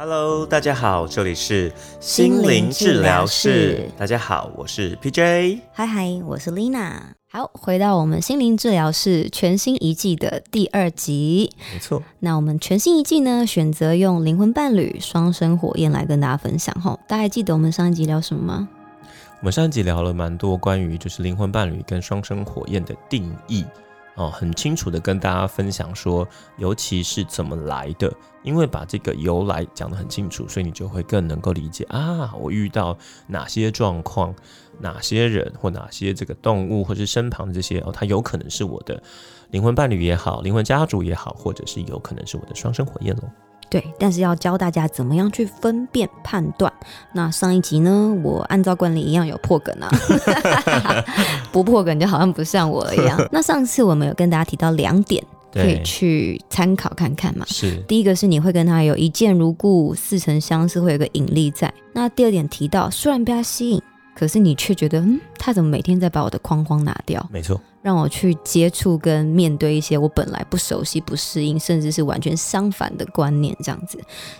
Hello，大家好，这里是心灵治疗室大家好，我是 PJ。嗨嗨，我是 Lina。好，回到我们心灵治疗室全新一季的第二集。没错，那我们全新一季呢，选择用灵魂伴侣双生火焰来跟大家分享。吼，大家还记得我们上一集聊什么吗？我们上一集聊了蛮多关于就是灵魂伴侣跟双生火焰的定义哦，很清楚的跟大家分享说，尤其是怎么来的，因为把这个由来讲得很清楚，所以你就会更能够理解啊，我遇到哪些状况，哪些人或哪些这个动物，或是身旁的这些哦，它有可能是我的灵魂伴侣也好，灵魂家族也好，或者是有可能是我的双生火焰龙。对，但是要教大家怎么样去分辨判断。那上一集呢，我按照惯例一样有破梗啊，不破梗就好像不像我了一样。那上次我们有跟大家提到两点，可以，去参考看看嘛。是第一个是你会跟他有一见如故、似曾相识，会有个引力在。那第二点提到，虽然被他吸引，可是你却觉得，嗯，他怎么每天在把我的框框拿掉，没错，让我去接触跟面对一些我本来不熟悉、不适应，甚至是完全相反的观念，这样子。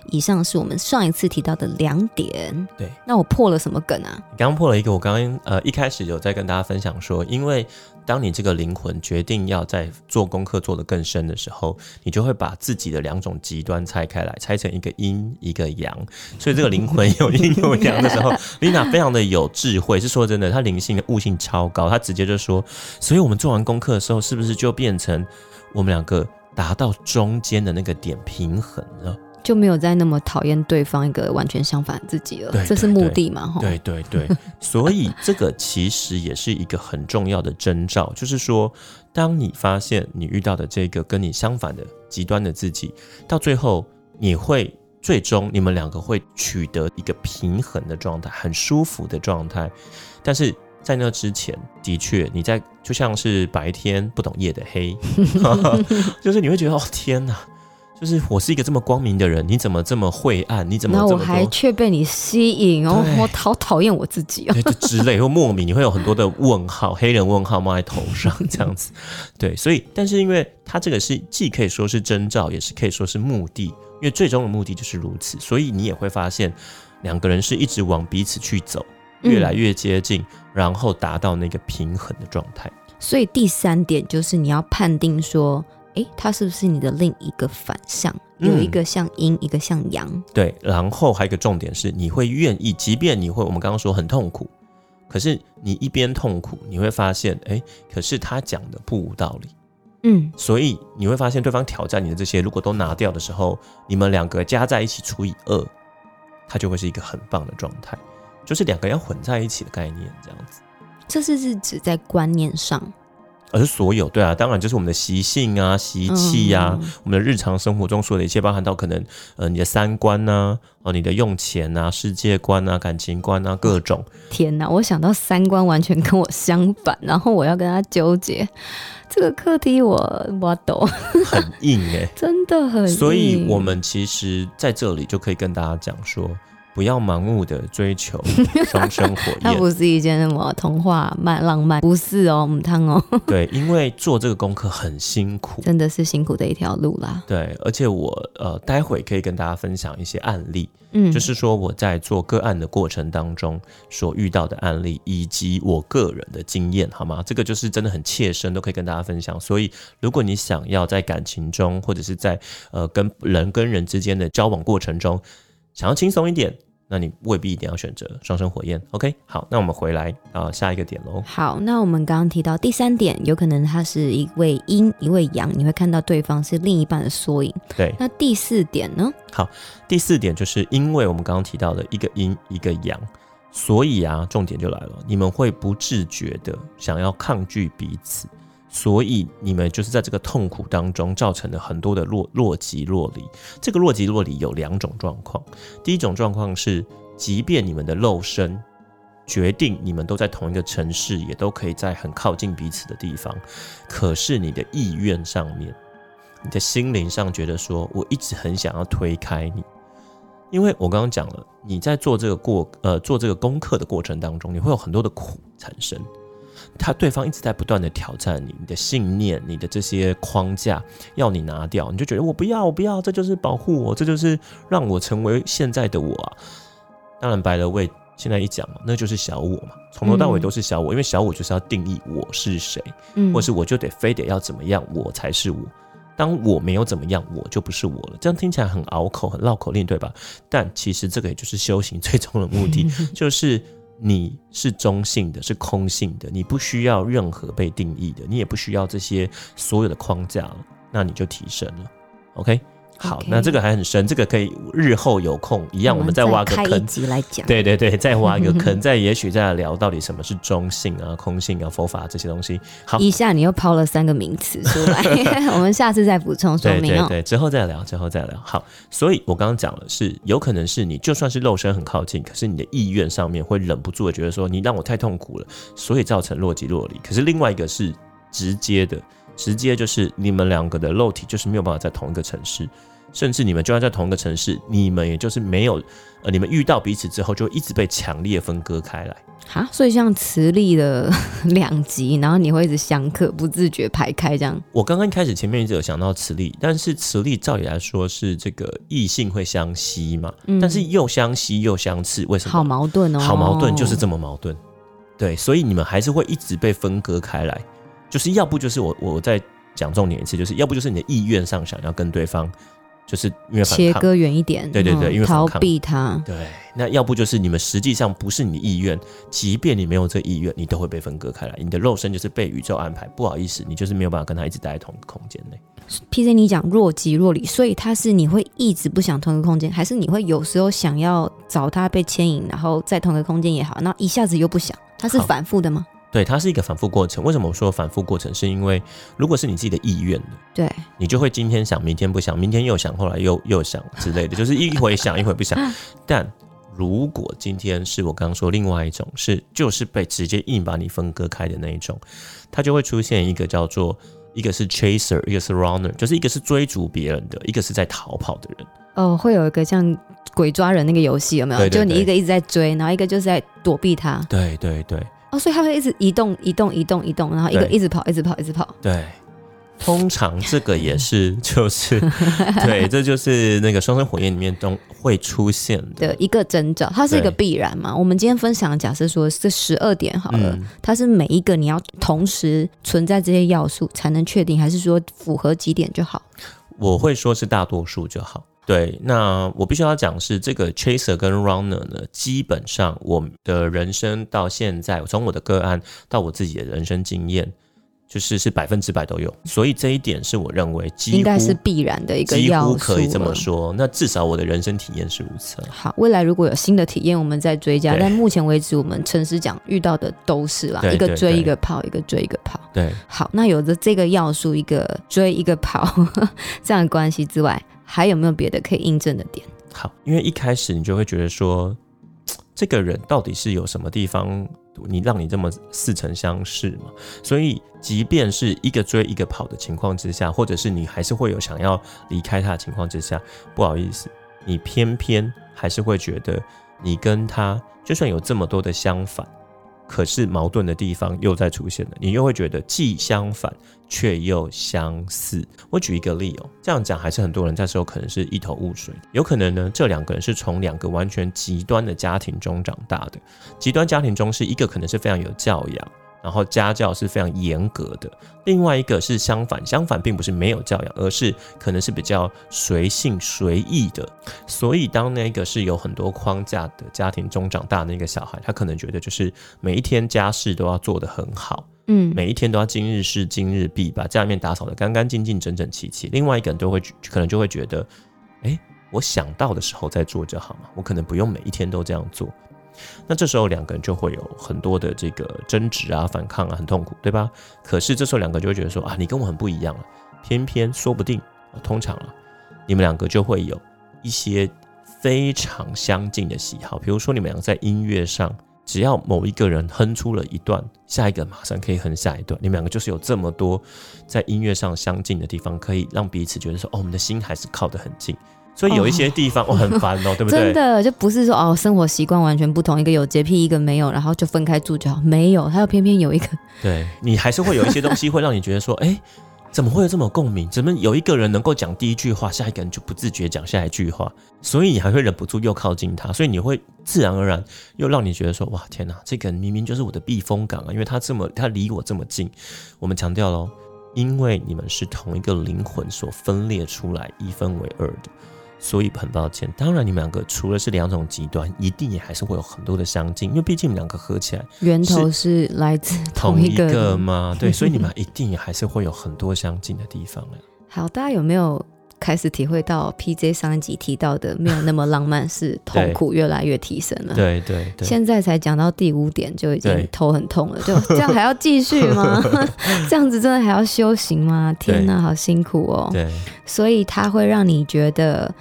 以上是我们上一次提到的两点。对。那我破了什么梗啊？你刚刚破了一个，我刚刚呃一开始有在跟大家分享说，因为当你这个灵魂决定要在做功课做得更深的时候，你就会把自己的两种极端拆开来，拆成一个阴一个阳，所以这个灵魂有阴有阳的时候，丽娜非常的有智慧，是说真的，她灵性的悟性超高，她直接就说，所以我们做完功课的时候，是不是就变成我们两个达到中间的那个点平衡了？就没有再那么讨厌对方一个完全相反的自己了，对这是目的嘛？吼，对对对，所以这个其实也是一个很重要的征兆，就是说，当你发现你遇到的这个跟你相反的极端的自己，到最后你会最终你们两个会取得一个平衡的状态，很舒服的状态。但是在那之前，的确你在就像是白天不懂夜的黑，就是你会觉得哦天哪。就是我是一个这么光明的人，你怎么这么晦暗？你怎么然后我还却被你吸引哦，我好讨厌我自己哦。对，就之类或莫名，你会有很多的问号，黑人问号冒在头上这样子。对，所以，但是因为他这个是既可以说是征兆，也是可以说是目的，因为最终的目的就是如此，所以你也会发现两个人是一直往彼此去走，越来越接近，然后达到那个平衡的状态。所以第三点就是你要判定说，诶，他是不是你的另一个反向？嗯有一个像阴，一个像阳。对，然后还有一个重点是，你会愿意，即便你会我们刚刚说很痛苦，可是你一边痛苦，你会发现，哎，可是他讲的不无道理。嗯，所以你会发现，对方挑战你的这些，如果都拿掉的时候，你们两个加在一起除以二，它就会是一个很棒的状态，就是两个要混在一起的概念，这样子。这是是指在观念上，而是所有对啊，当然就是我们的习性啊、习气呀、嗯我们的日常生活中所有的一切，包含到可能呃你的三观呐、哦你的用钱啊、世界观啊、感情观啊各种，天哪！我想到三观完全跟我相反，然后我要跟他纠结这个课题我，我懂，很硬哎、真的很硬。所以我们其实在这里就可以跟大家讲说，不要盲目的追求 双生火它。不是一件什么童话漫浪漫，不是哦，母汤哦，对，因为做这个功课很辛苦。真的是辛苦的一条路啦。对，而且我呃，待会可以跟大家分享一些案例，嗯，就是说我在做个案的过程当中所遇到的案例，以及我个人的经验，好吗？这个就是真的很切身，都可以跟大家分享。所以，如果你想要在感情中，或者是在呃跟人跟人之间的交往过程中，想要轻松一点，那你未必一定要选择双生火焰。OK，好，那我们回来啊、下一个点喽。好，那我们刚刚提到第三点，有可能他是一位阴一位阳，你会看到对方是另一半的缩影。对，那第四点呢？好第四点就是因为我们刚刚提到的一个阴一个阳，所以啊，重点就来了，你们会不自觉的想要抗拒彼此，所以你们就是在这个痛苦当中造成了很多的若若即若离。这个若即若离有两种状况，第一种状况是，即便你们的肉身决定你们都在同一个城市，也都可以在很靠近彼此的地方，可是你的意愿上面。你的心灵上觉得说，我一直很想要推开你，因为我刚刚讲了，你在做这个过呃做这个功课的过程当中，你会有很多的苦产生。他对方一直在不断的挑战你，你的信念、你的这些框架要你拿掉，你就觉得我不要，我不要，这就是保护我，这就是让我成为现在的我啊。当然，白了为现在一讲嘛，那就是小我嘛，从头到尾都是小我，因为小我就是要定义我是谁，嗯或是我就得非得要怎么样，我才是我。当我没有怎么样，我就不是我了。这样听起来很拗口，很绕口令，对吧？但其实这个也就是修行最终的目的，就是你是中性的，是空性的，你不需要任何被定义的，你也不需要这些所有的框架了，那你就提升了。OK，好那这个还很深，这个可以日后有空一样，我们再挖个坑。集来讲。对对对，再挖一个坑，再也许再来聊到底什么是中性啊、空性啊、佛法这些东西。好，一下你又抛了三个名词出来，我们下次再补充说明哦。对对对，之后再聊，之后再聊。好，所以我刚刚讲了是，有可能是你就算是肉身很靠近，可是你的意愿上面会忍不住的觉得说，你让我太痛苦了，所以造成若即若离。可是另外一个是直接的，直接就是你们两个的肉体就是没有办法在同一个城市。甚至你们就算在同一个城市，你们也就是没有，呃，你们遇到彼此之后，就一直被强烈分割开来。啊，所以像磁力的两极，然后你会一直相克，不自觉排开这样。我刚刚开始前面一直有想到磁力，但是磁力照理来说是这个异性会相吸嘛，嗯但是又相吸又相斥，为什么？好矛盾哦，好矛盾就是这么矛盾。对，所以你们还是会一直被分割开来，就是要不就是我我再讲重点一次，就是要不就是你的意愿上想要跟对方，就是因为。切割远一点，对对对嗯因为逃避他。对，那要不就是你们实际上不是你的意愿，即便你没有这意愿，你都会被分割开来。你的肉身就是被宇宙安排，不好意思，你就是没有办法跟他一直待在同一个空间内。P.C. 你讲若即若离，所以他是你会一直不想同一个空间，还是你会有时候想要找他被牵引，然后在同一个空间也好，那一下子又不想，他是反复的吗？对，它是一个反复过程。为什么我说反复过程？是因为如果是你自己的意愿的，对，你就会今天想，明天不想，明天又想，后来又又想之类的，就是一回想一回不想。但如果今天是我刚刚说另外一种，是就是被直接硬把你分割开的那一种，它就会出现一个叫做一个是 chaser，一个是 runner，就是一个是追逐别人的，一个是在逃跑的人。哦，会有一个像鬼抓人那个游戏有没有？就你一个一直在追，然后一个就是在躲避他。对对对哦，所以它会一直移动、移动、移动、移动，然后一个一直跑、一直跑、一直跑。对。通常这个也是，就是 对，这就是那个双生火焰里面中会出现的的一个征兆，它是一个必然嘛？我们今天分享的假设说这十二点好了，嗯它是每一个你要同时存在这些要素才能确定，还是说符合几点就好？我会说是大多数就好。对，那我必须要讲是这个 chaser 跟 runner 呢，基本上我的人生到现在，从我的个案到我自己的人生经验，就是是百分之百都有，所以这一点是我认为应该是必然的一个几要素乎可以这么了。说。那至少我的人生体验是如此。好，未来如果有新的体验，我们再追加。但目前为止，我们诚实讲，遇到的都是啦，一个追一个跑，一个追一个跑。对，好，那有着这个要素，一个追一个跑 这样的关系之外，还有没有别的可以印证的点？好，因为一开始你就会觉得说，这个人到底是有什么地方，你让你这么似曾相识嘛？所以，即便是一个追一个跑的情况之下，或者是你还是会有想要离开他的情况之下，不好意思，你偏偏还是会觉得你跟他就算有这么多的相反，可是矛盾的地方又在出现了，你又会觉得既相反却又相似。我举一个例哦，这样讲还是很多人在时候可能是一头雾水，有可能呢，这两个人是从两个完全极端的家庭中长大的，极端家庭中是一个可能是非常有教养。然后家教是非常严格的，另外一个是相反，相反并不是没有教养，而是可能是比较随性随意的。所以当那个是有很多框架的家庭中长大的那个小孩，他可能觉得就是每一天家事都要做得很好，嗯，每一天都要今日事今日毕，把家里面打扫得干干净净、整整齐齐。另外一个人都会可能就会觉得，哎，我想到的时候再做就好嘛，我可能不用每一天都这样做。那这时候两个人就会有很多的这个争执啊、反抗啊，很痛苦，对吧？可是这时候两个就会觉得说啊，你跟我很不一样了，偏偏说不定，通常啊，你们两个就会有一些非常相近的喜好，比如说你们两个在音乐上。只要某一个人哼出了一段，下一个马上可以哼下一段。你们两个就是有这么多在音乐上相近的地方，可以让彼此觉得说，哦，我们的心还是靠得很近。所以有一些地方我、很烦哦，对不对？真的就不是说哦，生活习惯完全不同，一个有洁癖，一个没有，然后就分开住就好。没有，他又偏偏有一个，对 你还是会有一些东西会让你觉得说，哎，怎么会有这么共鸣？怎么有一个人能够讲第一句话，下一个人就不自觉讲下一句话？所以你还会忍不住又靠近他，所以你会自然而然又让你觉得说，哇，天哪，这个人明明就是我的避风港啊，因为他这么他离我这么近。我们强调喽，因为你们是同一个灵魂所分裂出来一分为二的。所以很抱歉，当然你们两个除了是两种极端，一定也还是会有很多的相近，因为毕竟你们两个合起来源头是来自同一一个个嘛，对，所以你们一定也还是会有很多相近的地方了。好，大家有没有开始体会到 PJ 上一集提到的没有那么浪漫，是痛苦越来越提升了？对对对，现在才讲到第五点就已对经头很痛了，就 这样还要继续吗？这样子真的还要修行吗？天哪，好辛苦哦！对所以它会让你觉得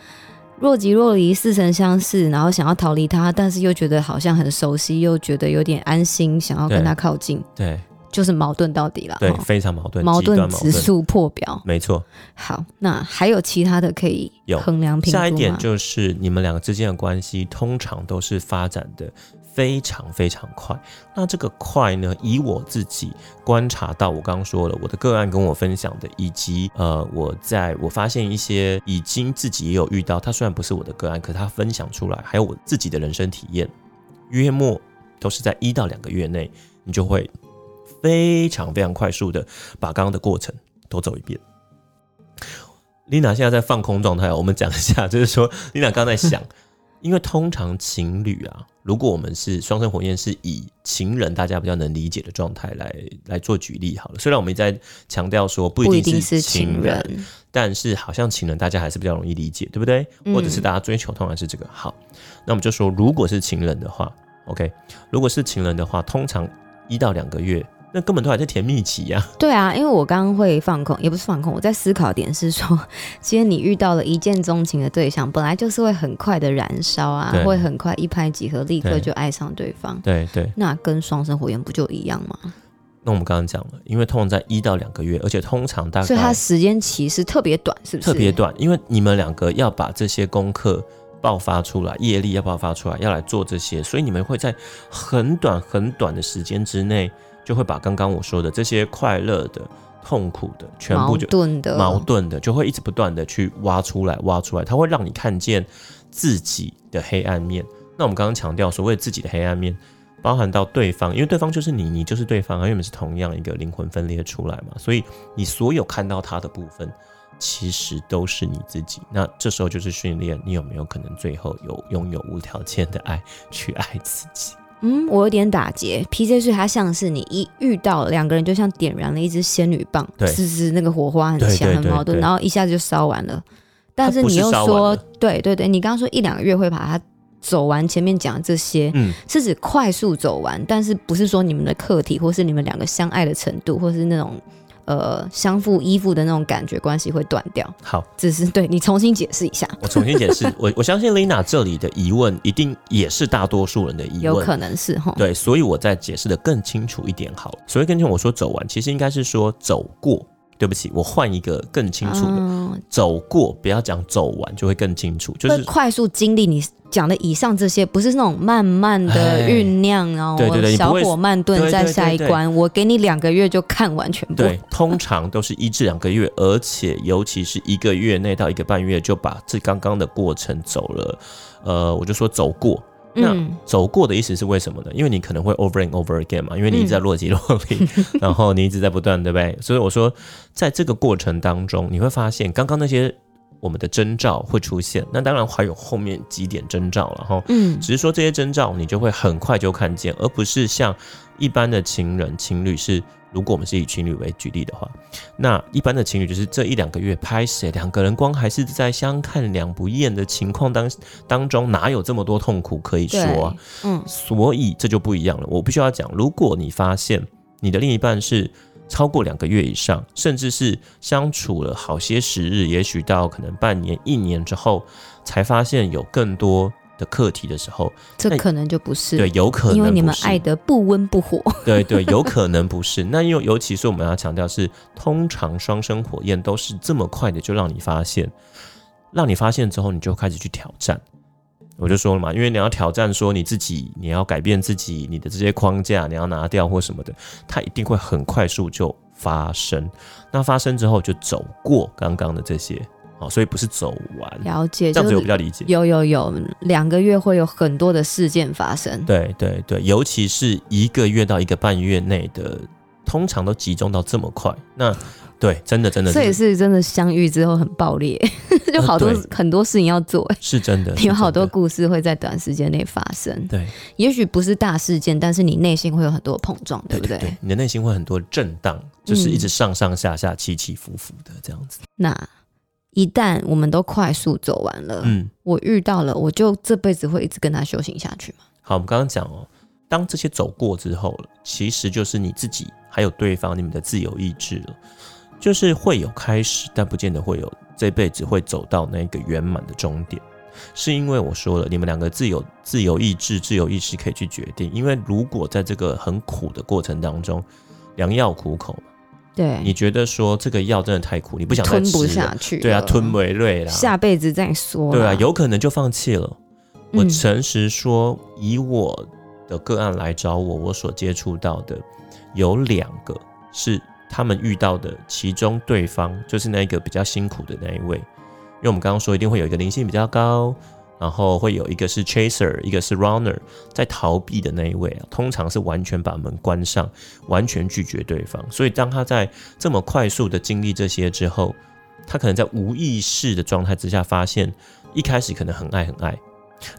若即若离、似曾相识，然后想要逃离他，但是又觉得好像很熟悉，又觉得有点安心，想要跟对他靠近，对就是矛盾到底了。对，哦非常矛盾，矛盾指，数破表。没错。好，那还有其他的可以有衡量评估吗？下一点就是你们两个之间的关系通常都是发展的非常非常快。那这个快呢，以我自己观察到，我刚刚说了，我的个案跟我分享的，以及呃，我在我发现一些已经自己也有遇到，他虽然不是我的个案，可他分享出来，还有我自己的人生体验，约莫都是在一到两个月内，你就会非常非常快速的把刚刚的过程都走一遍。Lina 现在在放空状态，我们讲一下，就是说，Lina 刚刚在想，因为通常情侣啊，如果我们是双生火焰，是以情人大家比较能理解的状态来来做举例好了。虽然我们一直在强调说不不一一定定是情情人，但是好像情人大家还是比较容易理解，对不对？嗯或者是大家追求通常是这个。好，那我们就说，如果是情人的话，OK，如果是情人的话，通常一到两个月，那根本都还在甜蜜期呀、对啊，因为我刚刚会放空，也不是放空，我在思考点是说，其实你遇到了一见钟情的对象，本来就是会很快的燃烧啊，会很快一拍即合，立刻就爱上对方。对对，那跟双生火焰不就一样吗？那我们刚刚讲了，因为通常在一到两个月，而且通常大概所以它时间其实特别短，是不是？特别短，因为你们两个要把这些功课爆发出来，业力要爆发出来，要来做这些，所以你们会在很短很短的时间之内，就会把刚刚我说的这些快乐的、痛苦的，全部就盾的矛盾的，就会一直不断的去挖出来，挖出来，它会让你看见自己的黑暗面。那我们刚刚强调所谓自己的黑暗面，包含到对方，因为对方就是你，你就是对方啊，因为我们是同样一个灵魂分裂出来嘛，所以你所有看到他的部分，其实都是你自己。那这时候就是训练你有没有可能最后有拥有无条件的爱去爱自己。嗯，我有点打结。PJ 是它像是你一遇到两个人，就像点燃了一支仙女棒，对是是那个火花很强，很矛盾，然后一下子就烧完了。但是你又说对对对，你刚刚说一两个月会把它走完前面讲的这些，嗯，是指快速走完，但是不是说你们的课题，或是你们两个相爱的程度，或是那种呃相互依附的那种感觉关系会断掉，好，只是对你重新解释一下，我重新解释，我我相信 Lina 这里的疑问一定也是大多数人的疑问。有可能是哈。对，所以我再解释的更清楚一点好了。所谓更清楚，我说走完，其实应该是说走过。对不起，我换一个更清楚的，嗯走过，不要讲走完，就会更清楚。就是快速经历你讲的以上这些，不是那种慢慢的哎酝酿，然后对对对小火慢炖在对对对对下一关。我给你两个月就看完全部。对，通常都是一至两个月，而且尤其是一个月内到一个半月就把这刚刚的过程走了。呃，我就说走过。那嗯，走过的意思是为什么呢？因为你可能会 over and over again 嘛，因为你一直在落即落离，然后你一直在不断，对不对？所以我说，在这个过程当中，你会发现刚刚那些我们的征兆会出现，那当然还有后面几点征兆了哈。嗯只是说这些征兆你就会很快就看见，而不是像一般的情人情侣是，如果我们是以情侣为举例的话，那一般的情侣就是这一两个月拍谁，两个人光还是在相看两不厌的情况当当中，哪有这么多痛苦可以说啊？嗯所以这就不一样了。我必须要讲，如果你发现你的另一半是超过两个月以上，甚至是相处了好些时日，也许到可能半年、一年之后，才发现有更多的课题的时候，那这可能就不是对，有可能因为你们爱的不温不火。对对，有可能不是。那因为尤其是我们要强调是，通常双生火焰都是这么快的就让你发现，让你发现之后，你就开始去挑战。我就说了嘛，因为你要挑战说你自己，你要改变自己，你的这些框架你要拿掉或什么的，它一定会很快速就发生。那发生之后就走过刚刚的这些，哦，所以不是走完。了解，这样子我比较理解。有有有，两个月会有很多的事件发生。对对对，尤其是一个月到一个半月内的，通常都集中到这么快。那对，真的真的这也是真的相遇之后很爆裂，就好多、呃很多事情要做，哎 是真的，有好多故事会在短时间内发生。对也许不是大事件，但是你内心会有很多碰撞，对不对？你的内心会很多震荡，就是一直上上下下、起起伏伏的这样子。那一旦我们都快速走完了，嗯，我遇到了，我就这辈子会一直跟他修行下去吗？好，我们刚刚讲哦，当这些走过之后了，其实就是你自己还有对方你们的自由意志了，就是会有开始，但不见得会有这辈子会走到那个圆满的终点。是因为我说了，你们两个自由自由意志、自由意识可以去决定。因为如果在这个很苦的过程当中，良药苦口嘛，对，你觉得说这个药真的太苦，你不想再吞不吃下去，对啊，吞，为瑞啦，下辈子再说。对啊，有可能就放弃了。我嗯诚实说，以我的个案来找我，我所接触到的有两个是他们遇到的，其中对方就是那个比较辛苦的那一位，因为我们刚刚说一定会有一个灵性比较高，然后会有一个是 chaser，一个是 runner，在逃避的那一位啊，通常是完全把门关上，完全拒绝对方。所以当他在这么快速的经历这些之后，他可能在无意识的状态之下，发现一开始可能很爱很爱，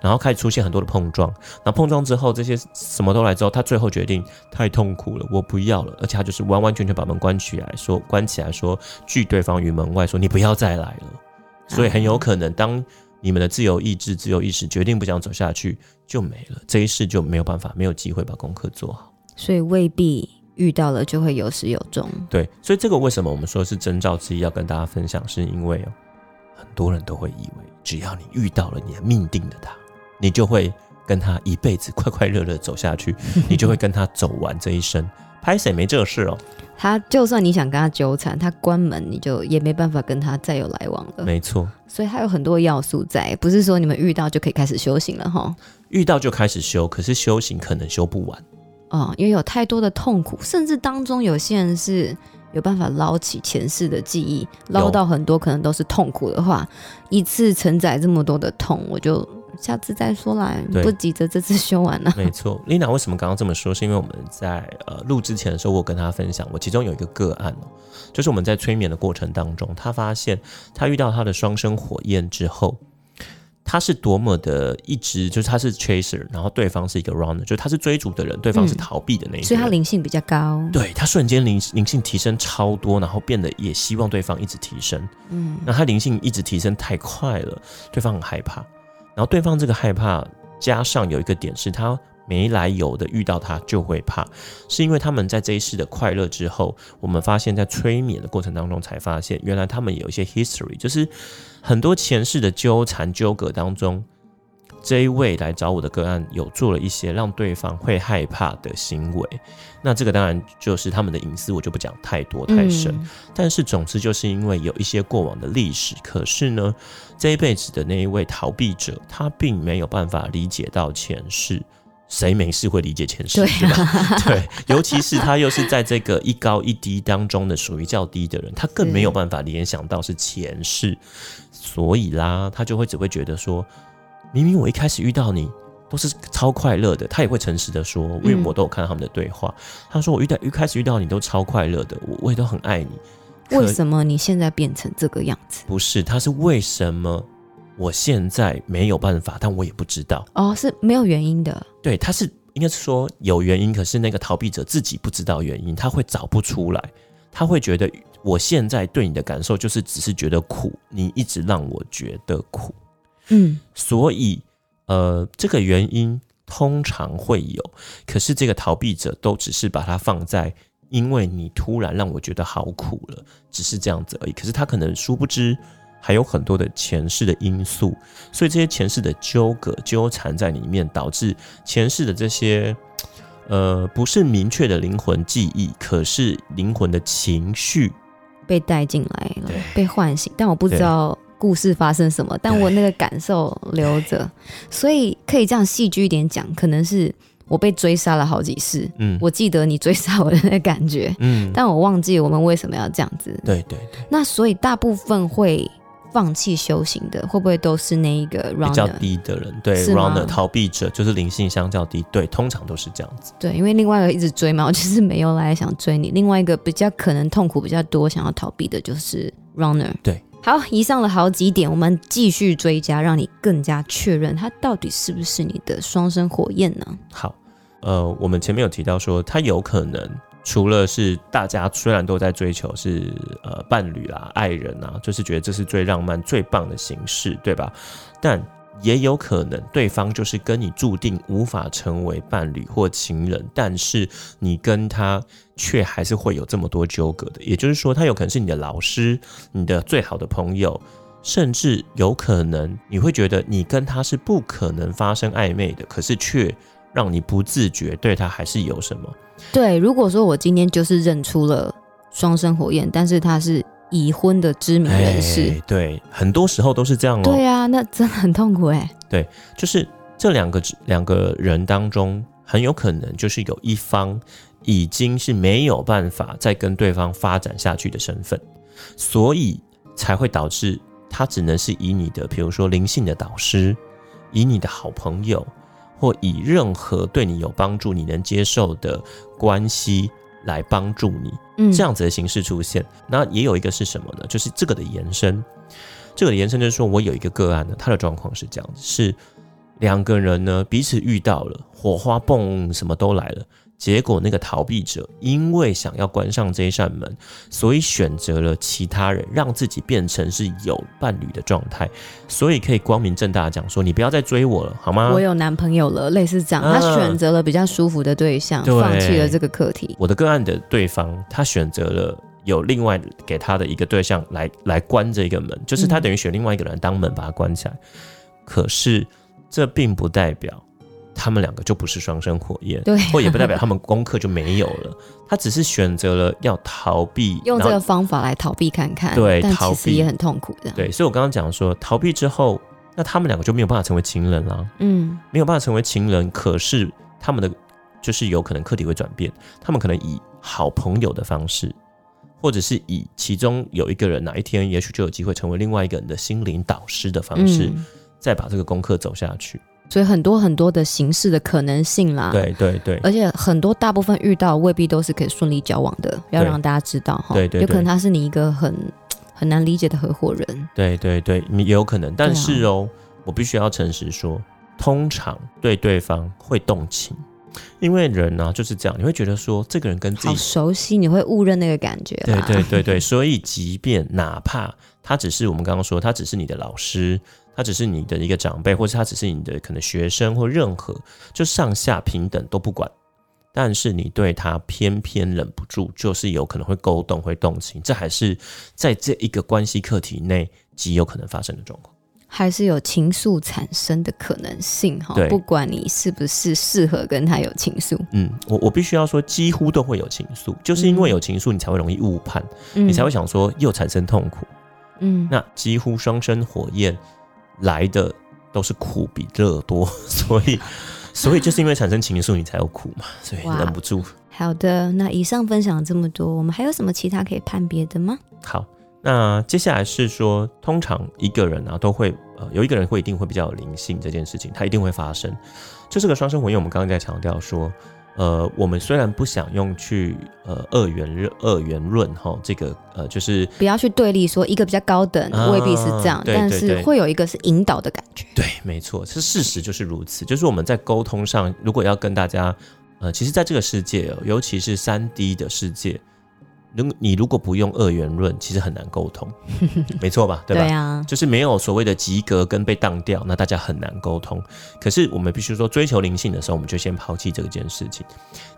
然后开始出现很多的碰撞，然后碰撞之后，这些什么都来之后，他最后决定太痛苦了，我不要了，而且他就是完完全全把门关起来，说关起来说拒对方于门外，说你不要再来了。所以很有可能，当你们的自由意志、自由意识决定不想走下去，就没了，这一世就没有办法，没有机会把功课做好。所以未必遇到了就会有始有终。对，所以这个为什么我们说是征兆之一，要跟大家分享，是因为哦，很多人都会以为，只要你遇到了你的命定的他，你就会跟他一辈子快快乐乐走下去，你就会跟他走完这一生。拍谁没这事哦？他就算你想跟他纠缠，他关门你就也没办法跟他再有来往了。没错，所以他有很多要素在，不是说你们遇到就可以开始修行了哈。遇到就开始修，可是修行可能修不完。哦，因为有太多的痛苦，甚至当中有些人是有办法捞起前世的记忆，捞到很多可能都是痛苦的话，一次承载这么多的痛，我就下次再说啦，不急着这次修完了。没错，Lina 为什么刚刚这么说？是因为我们在呃录之前的时候，我跟她分享，我其中有一个个案哦，就是我们在催眠的过程当中，她发现她遇到她的双生火焰之后，他是多么的一直就是他是 chaser，然后对方是一个 runner，就是他是追逐的人，对方是嗯逃避的那一个人，所以他灵性比较高。对他瞬间灵灵性提升超多，然后变得也希望对方一直提升。嗯，那他灵性一直提升太快了，对方很害怕。然后对方这个害怕，加上有一个点是他没来由的遇到他就会怕，是因为他们在这一世的快乐之后，我们发现，在催眠的过程当中才发现，原来他们有一些 history，就是很多前世的纠缠纠葛当中。这一位来找我的个案有做了一些让对方会害怕的行为，那这个当然就是他们的隐私，我就不讲太多太深。嗯但是总之就是因为有一些过往的历史，可是呢，这一辈子的那一位逃避者，他并没有办法理解到前世。谁没事会理解前世，对对吧？啊，对，尤其是他又是在这个一高一低当中的属于较低的人，他更没有办法联想到是前世，所以啦，他就会只会觉得说，明明我一开始遇到你都是超快乐的，他也会诚实的说，因为嗯我都有看到他们的对话，他说我遇到一开始遇到你都超快乐的，我我也都很爱你，为什么你现在变成这个样子？不是，他是为什么我现在没有办法，但我也不知道。哦，是没有原因的。对，他是应该是说有原因，可是那个逃避者自己不知道原因，他会找不出来，他会觉得我现在对你的感受就是只是觉得苦，你一直让我觉得苦，嗯，所以呃，这个原因通常会有，可是这个逃避者都只是把它放在。因为你突然让我觉得好苦了，只是这样子而已。可是他可能殊不知，还有很多的前世的因素，所以这些前世的纠葛纠缠在里面，导致前世的这些呃不是明确的灵魂记忆，可是灵魂的情绪，被带进来了，被唤醒，但我不知道故事发生什么，但我那个感受留着，所以可以这样戏剧一点讲，可能是我被追杀了好几次，嗯。我记得你追杀我的那个感觉，嗯，但我忘记我们为什么要这样子。对对对，那所以大部分会放弃修行的，会不会都是那一个比较？低的人，对，runner 逃避者就是灵性相较低，对，通常都是这样子。对，因为另外一个一直追嘛，我就是没有来想追你。另外一个比较可能痛苦比较多，想要逃避的就是 runner。对，好，以上了好几点，我们继续追加，让你更加确认它到底是不是你的双生火焰呢？好，呃，我们前面有提到说，他有可能除了是大家虽然都在追求是呃伴侣啦、爱人啊，就是觉得这是最浪漫、最棒的形式，对吧？但也有可能对方就是跟你注定无法成为伴侣或情人，但是你跟他却还是会有这么多纠葛的。也就是说，他有可能是你的老师、你的最好的朋友，甚至有可能你会觉得你跟他是不可能发生暧昧的，可是却让你不自觉对他还是有什么。对，如果说我今天就是认出了双生火焰，但是他是已婚的知名人士，哎对，很多时候都是这样哦。对啊，那真的很痛苦哎。对就是这两个两个人当中，很有可能就是有一方已经是没有办法再跟对方发展下去的身份，所以才会导致他只能是以你的，比如说灵性的导师，以你的好朋友，或以任何对你有帮助、你能接受的关系来帮助你。嗯，这样子的形式出现。那也有一个是什么呢？就是这个的延伸。这个的延伸就是说我有一个个案呢，他的状况是这样子：是两个人呢彼此遇到了，火花蹦，什么都来了。结果那个逃避者因为想要关上这一扇门，所以选择了其他人，让自己变成是有伴侣的状态，所以可以光明正大的讲说：你不要再追我了，好吗？我有男朋友了，类似这样，他嗯选择了比较舒服的对象，对放弃了这个课题。我的个案的对方，他选择了有另外给他的一个对象来来关这个门，就是他嗯等于选另外一个人当门把他关起来。可是这并不代表他们两个就不是双生火焰，对或也不代表他们功课就没有了。他只是选择了要逃避，用这个方法来逃避看看，但对逃避其实也很痛苦的。，对，所以我刚刚讲说逃避之后，那他们两个就没有办法成为情人啦。嗯，没有办法成为情人，可是他们的就是有可能课题会转变，他们可能以好朋友的方式，或者是以其中有一个人哪一天也许就有机会成为另外一个人的心灵导师的方式，嗯再把这个功课走下去。所以很多很多的形式的可能性啦。。对对对而且很多大部分遇到未必都是可以顺利交往的，要让大家知道哈。对对对有可能他是你一个很很难理解的合伙人。对对对，也有可能，但是哦，我必须要诚实说，通常对对方会动情。因为人呢、就是这样，你会觉得说这个人跟自己好熟悉，你会误认那个感觉对。对对对，所以即便哪怕他只是我们刚刚说，他只是你的老师，他只是你的一个长辈，或者他只是你的可能学生或任何，就上下平等都不管，但是你对他偏偏忍不住，就是有可能会勾动、会动情，这还是在这一个关系课题内极有可能发生的状况。还是有情愫产生的可能性哈对。不管你是不是适合跟他有情愫，嗯，我我必须要说，几乎都会有情愫，就是因为有情愫，你才会容易误判，嗯你才会想说又产生痛苦。嗯，那几乎双生火焰来的都是苦比乐多，所以所以就是因为产生情愫，你才有苦嘛，所以忍不住。好的。那以上分享了这么多，我们还有什么其他可以判别的吗？好，那接下来是说，通常一个人啊都会呃有一个人会一定会比较有灵性这件事情，它一定会发生。就这个双生火焰，我们刚刚在强调说。呃，我们虽然不想用去呃二元论二元论哈，这个呃就是不要去对立说一个比较高等，啊未必是这样，对但是会有一个是引导的感觉。对，没错，是事实就是如此。就是我们在沟通上，如果要跟大家，呃，其实在这个世界、哦，尤其是三 D 的世界，如你如果不用二元论，其实很难沟通，没错吧？对吧？啊，就是没有所谓的及格跟被当掉，那大家很难沟通。可是我们必须说，追求灵性的时候，我们就先抛弃这件事情。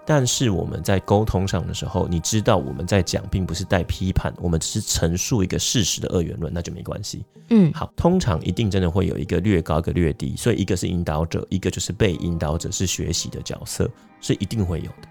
但是我们在沟通上的时候，你知道我们在讲，并不是带批判，我们只是陈述一个事实的二元论，那就没关系。嗯，好，通常一定真的会有一个略高，一个略低，所以一个是引导者，一个就是被引导者，是学习的角色，是一定会有的。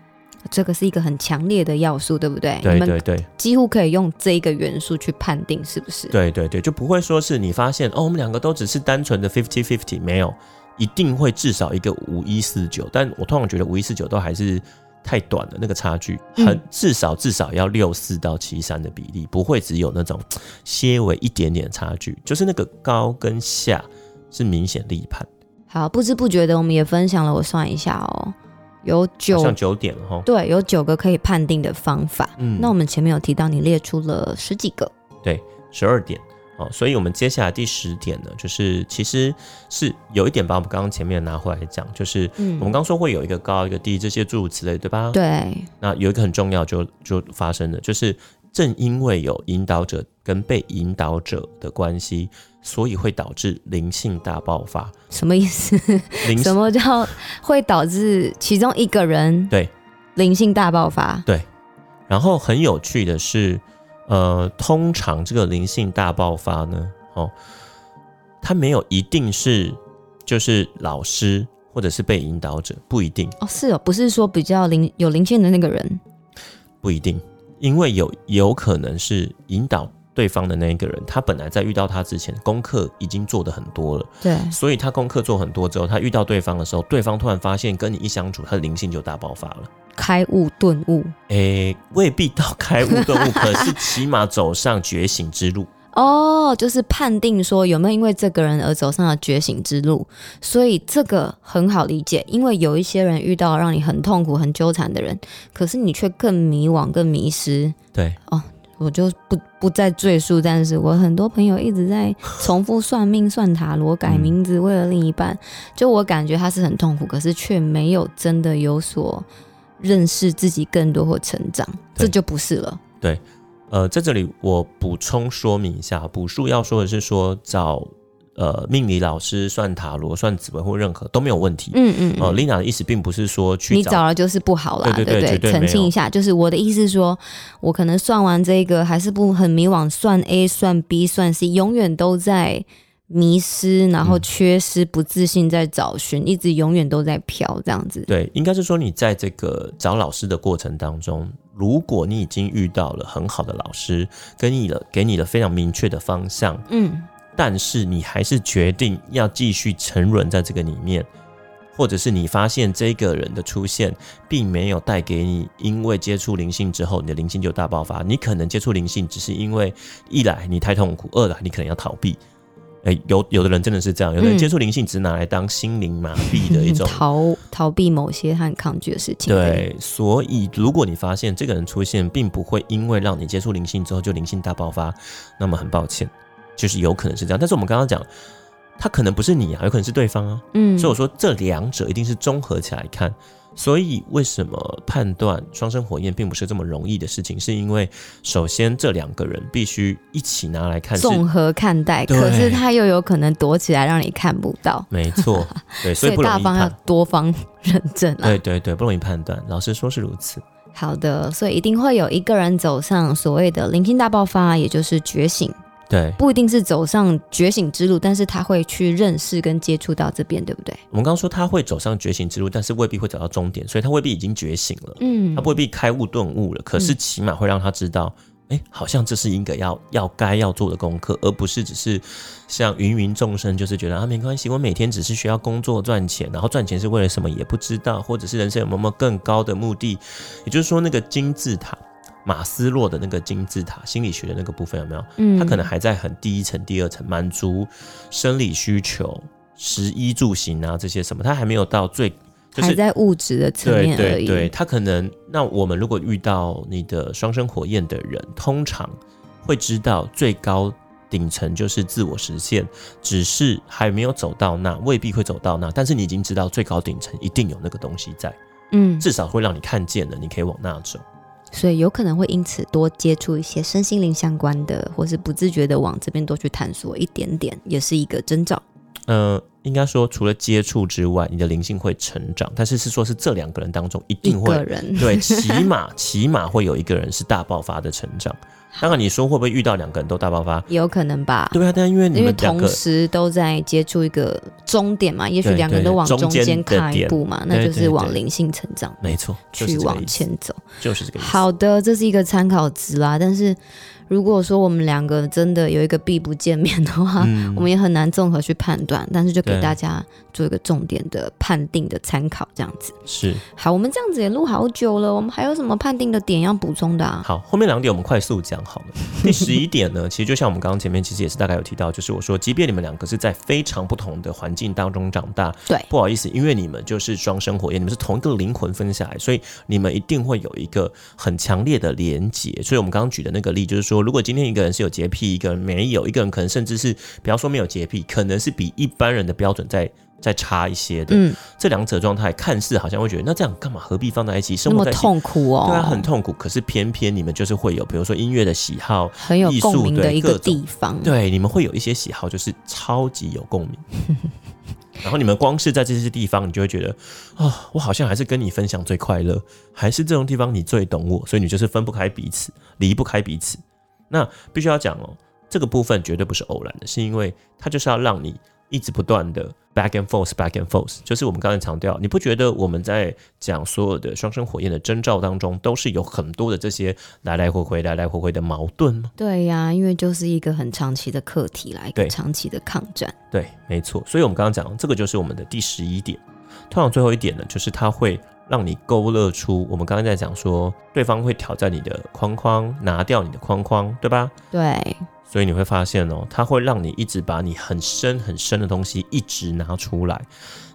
这个是一个很强烈的要素，对不对？对对对几乎可以用这一个元素去判定是不是？对对对，就不会说是你发现哦，我们两个都只是单纯的 fifty fifty，没有，一定会至少一个五一四九。但我通常觉得五一四九都还是太短了，那个差距很、嗯至少至少要六四到七三的比例，不会只有那种些微一点点差距，就是那个高跟下是明显立判，好，不知不觉的我们也分享了，我算一下哦，有九像九点了哈。对，有九个可以判定的方法。嗯那我们前面有提到，你列出了十几个。对十二点哦，所以我们接下来第十点呢，就是其实是有一点把我们刚刚前面拿回来讲，就是嗯我们刚说会有一个高一个低这些诸如此类，对吧？。对，那有一个很重要就就发生了，就是正因为有引导者跟被引导者的关系，所以会导致灵性大爆发。什么意思？灵 什么叫会导致其中一个人对，灵性大爆发？对然后很有趣的是，呃，通常这个灵性大爆发呢，哦，它没有一定是就是老师或者是被引导者，不一定，哦，是哦，不是说比较灵有灵性的那个人。不一定，因为有有可能是引导对方的那一个人，他本来在遇到他之前功课已经做的很多了，对，所以他功课做很多之后，他遇到对方的时候，对方突然发现跟你一相处，他的灵性就大爆发了。开悟顿悟。诶，未必到开悟顿悟，可是起码走上觉醒之路。哦，就是判定说有没有因为这个人而走上了觉醒之路，所以这个很好理解。因为有一些人遇到让你很痛苦、很纠缠的人，可是你却更迷惘、更迷失。对，哦我就不不再赘述，但是我很多朋友一直在 重复算命、算塔罗、改嗯名字，为了另一半，就我感觉他是很痛苦，可是却没有真的有所认识自己更多或成长，这就不是了。呃，在这里我补充说明一下，补数要说的是说找呃命理老师算塔罗、算紫微或任何都没有问题。嗯嗯哦、嗯 l i n a 的意思并不是说去你找找了就是不好啦，对对澄清一下，就是我的意思是说，我可能算完这个还是不很迷惘，算 A 算 B 算 C，永远都在迷失，然后嗯缺失、不自信，在找寻，一直永远都在飘这样子。对，应该是说你在这个找老师的过程当中，如果你已经遇到了很好的老师，给你了给你了非常明确的方向，嗯，但是你还是决定要继续沉沦在这个里面，或者是你发现这个人的出现并没有带给你，因为接触灵性之后，你的灵性就大爆发。你可能接触灵性只是因为一来你太痛苦，二来你可能要逃避。哎、有有的人真的是这样，有的接触灵性只是拿来当心灵麻痹的一种 逃逃避某些很抗拒的事情。对，所以如果你发现这个人出现，并不会因为让你接触灵性之后就灵性大爆发，那么很抱歉，就是有可能是这样。但是我们刚刚讲，他可能不是你啊，有可能是对方啊。嗯，所以我说这两者一定是综合起来看。所以为什么判断双生火焰并不是这么容易的事情？是因为首先这两个人必须一起拿来看是，综合看待，可是他又有可能躲起来让你看不到，没错，对，所所以大方要。多方认证啊。对对对，不容易判断。老实说是如此。好的，所以一定会有一个人走上所谓的灵性大爆发，也就是觉醒，对，不一定是走上觉醒之路，但是他会去认识跟接触到这边，对不对？我们刚刚说他会走上觉醒之路，但是未必会走到终点，所以他未必已经觉醒了。嗯他未必开悟顿悟了，可是起码会让他知道，哎、好像这是一个要要该要做的功课，而不是只是像芸芸众生，就是觉得啊没关系，我每天只是需要工作赚钱，然后赚钱是为了什么也不知道，或者是人生有没有更高的目的，也就是说那个金字塔。马斯洛的那个金字塔心理学的那个部分有没有？嗯他可能还在很第一层、第二层，满足生理需求、食衣住行啊这些什么，他还没有到最就是还在物质的层对面而已。对对，他可能那我们如果遇到你的双生火焰的人，通常会知道最高顶层就是自我实现，只是还没有走到那，未必会走到那，但是你已经知道最高顶层一定有那个东西在，嗯，至少会让你看见了，你可以往那走。所以有可能会因此多接触一些身心灵相关的，或是不自觉的往这边多去探索一点点，也是一个征兆。呃，应该说除了接触之外，你的灵性会成长，但是是说是这两个人当中一一定会。个人，对，起码起码会有一个人是大爆发的成长。当然，你说会不会遇到两个人都大爆发？有可能吧。对啊，但因为你因为同时都在接触一个终点嘛，也许两个人都往中间间的点看一步嘛，那就是往灵性成长没错，去往前走。就是这个意思。好的，这是一个参考值啦。但是如果说我们两个真的有一个必不见面的话，嗯我们也很难综合去判断。但是就给大家做一个重点的判定的参考，这样子。是好，我们这样子也录好久了，我们还有什么判定的点要补充的啊？好，后面两点我们快速讲好了。第十一点呢，其实就像我们刚刚前面其实也是大概有提到，就是我说，即便你们两个是在非常不同的环境当中长大，对不好意思，因为你们就是双生火焰，你们是同一个灵魂分下来，所以你们一定会有一个很强烈的连结。所以我们刚刚举的那个例，就是说，如果今天一个人是有洁癖，一个人没有，一个人可能甚至是不要说没有洁癖，可能是比一般人的标准再再差一些的。嗯，这两者状态看似好像会觉得，那这样干嘛？何必放在一起？生那么活在一起痛苦哦，对啊，很痛苦。可是偏偏你们就是会有，比如说音乐的喜好，很有共鸣的一个地方。对，你们会有一些喜好，就是超级有共鸣。然后你们光是在这些地方，你就会觉得，哦，我好像还是跟你分享最快乐，还是这种地方你最懂我，所以你就是分不开彼此，离不开彼此。那必须要讲哦，这个部分绝对不是偶然的，是因为它就是要让你一直不断的 back and forth，back and forth，就是我们刚才强调，你不觉得我们在讲所有的双生火焰的征兆当中，都是有很多的这些来来回回、来来回回的矛盾吗？对呀、因为就是一个很长期的课题啦，一个对长期的抗战。对，没错。所以我们刚刚讲，这个就是我们的第十一点。通常最后一点呢，就是它会让你勾勒出我们刚刚在讲说，对方会挑战你的框框，拿掉你的框框，对吧？对，所以你会发现哦，它会让你一直把你很深很深的东西一直拿出来。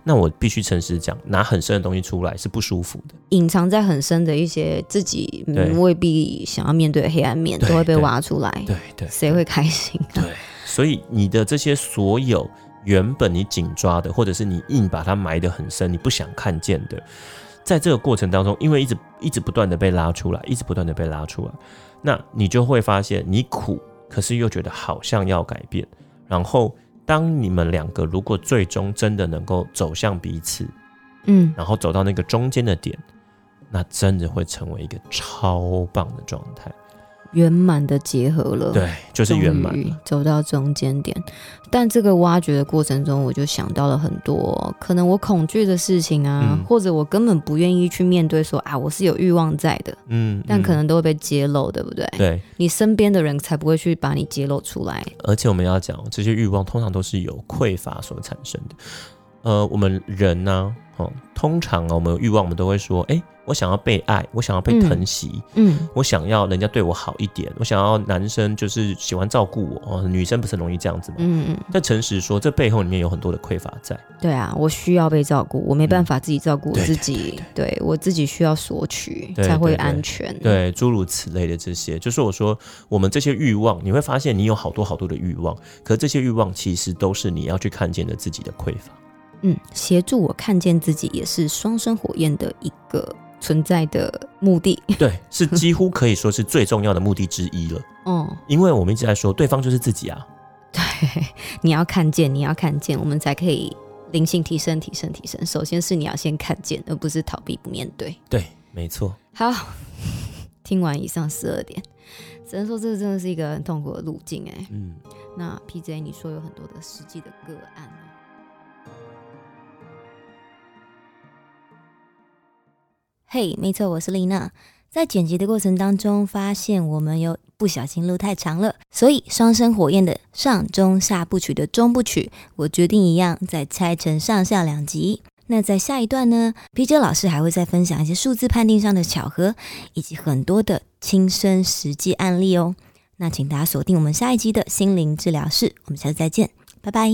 那我必须诚实讲，拿很深的东西出来是不舒服的。隐藏在很深的一些自己未必想要面对的黑暗面，都会被挖出来。对对，谁会开心啊？对，所以你的这些所有原本你紧抓的，或者是你硬把它埋得很深，你不想看见的，在这个过程当中，因为一直一直不断的被拉出来，一直不断的被拉出来，那你就会发现你苦，可是又觉得好像要改变。然后，当你们两个如果最终真的能够走向彼此，嗯，然后走到那个中间的点，那真的会成为一个超棒的状态。圆满的结合了。。对，就是圆满。走到中间点，但这个挖掘的过程中，我就想到了很多可能我恐惧的事情啊，嗯或者我根本不愿意去面对说啊，我是有欲望在的，嗯，但可嗯能都会被揭露，对不对？对。你身边的人才不会去把你揭露出来。而且我们要讲，这些欲望通常都是由匮乏所产生的。呃，我们人呢、哦，通常啊，我们有欲望，我们都会说，哎，我想要被爱，我想要被嗯疼惜，嗯，我想要人家对我好一点，我想要男生就是喜欢照顾我，哦，女生不是很容易这样子吗？嗯嗯，但诚实说，这背后里面有很多的匮乏在。对啊，我需要被照顾，我没办法自己照顾自己，对我自己需要索取才会安全。对，诸如此类的这些，就是我说，我们这些欲望，你会发现你有好多好多的欲望，可这些欲望其实都是你要去看见的自己的匮乏。嗯，协助我看见自己，也是双生火焰的一个存在的目的。对，是几乎可以说是最重要的目的之一了。嗯，因为我们一直在说，对方就是自己啊。对，你要看见，你要看见，我们才可以灵性提升、提升、提升。首先是你要先看见，而不是逃避不面对。对，没错。好，听完以上十二点，只能说这真的是一个很痛苦的路径哎。嗯，那 PJ，你说有很多的实际的个案嘿没错，我是丽娜。在剪辑的过程当中，发现我们有不小心录太长了，所以双生火焰的上中下部曲的中部曲，我决定一样再拆成上下两集。那在下一段呢，PJ 老师还会再分享一些数字判定上的巧合，以及很多的亲身实际案例哦。那请大家锁定我们下一集的心灵治疗室，我们下次再见，拜拜。